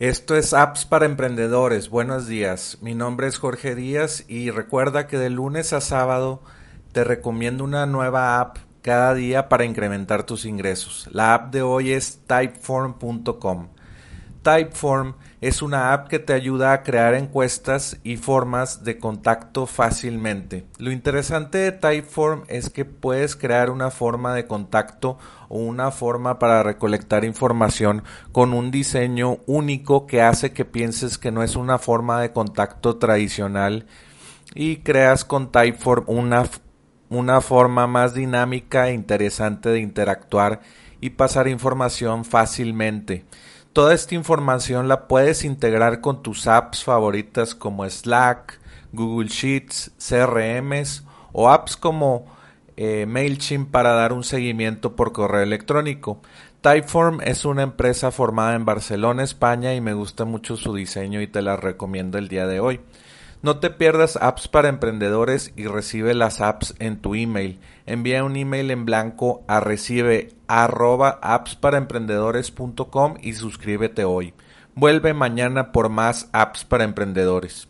Esto es Apps para Emprendedores. Buenos días. Mi nombre es Jorge Díaz y recuerda que de lunes a sábado te recomiendo una nueva app cada día para incrementar tus ingresos. La app de hoy es typeform.com. Typeform es una app que te ayuda a crear encuestas y formas de contacto fácilmente. Lo interesante de Typeform es que puedes crear una forma de contacto o una forma para recolectar información con un diseño único que hace que pienses que no es una forma de contacto tradicional y creas con Typeform una, una forma más dinámica e interesante de interactuar y pasar información fácilmente. Toda esta información la puedes integrar con tus apps favoritas como Slack, Google Sheets, CRMs o apps como eh, MailChimp para dar un seguimiento por correo electrónico. Typeform es una empresa formada en Barcelona, España y me gusta mucho su diseño y te la recomiendo el día de hoy. No te pierdas apps para emprendedores y recibe las apps en tu email. Envía un email en blanco a recibe arroba y suscríbete hoy. Vuelve mañana por más apps para emprendedores.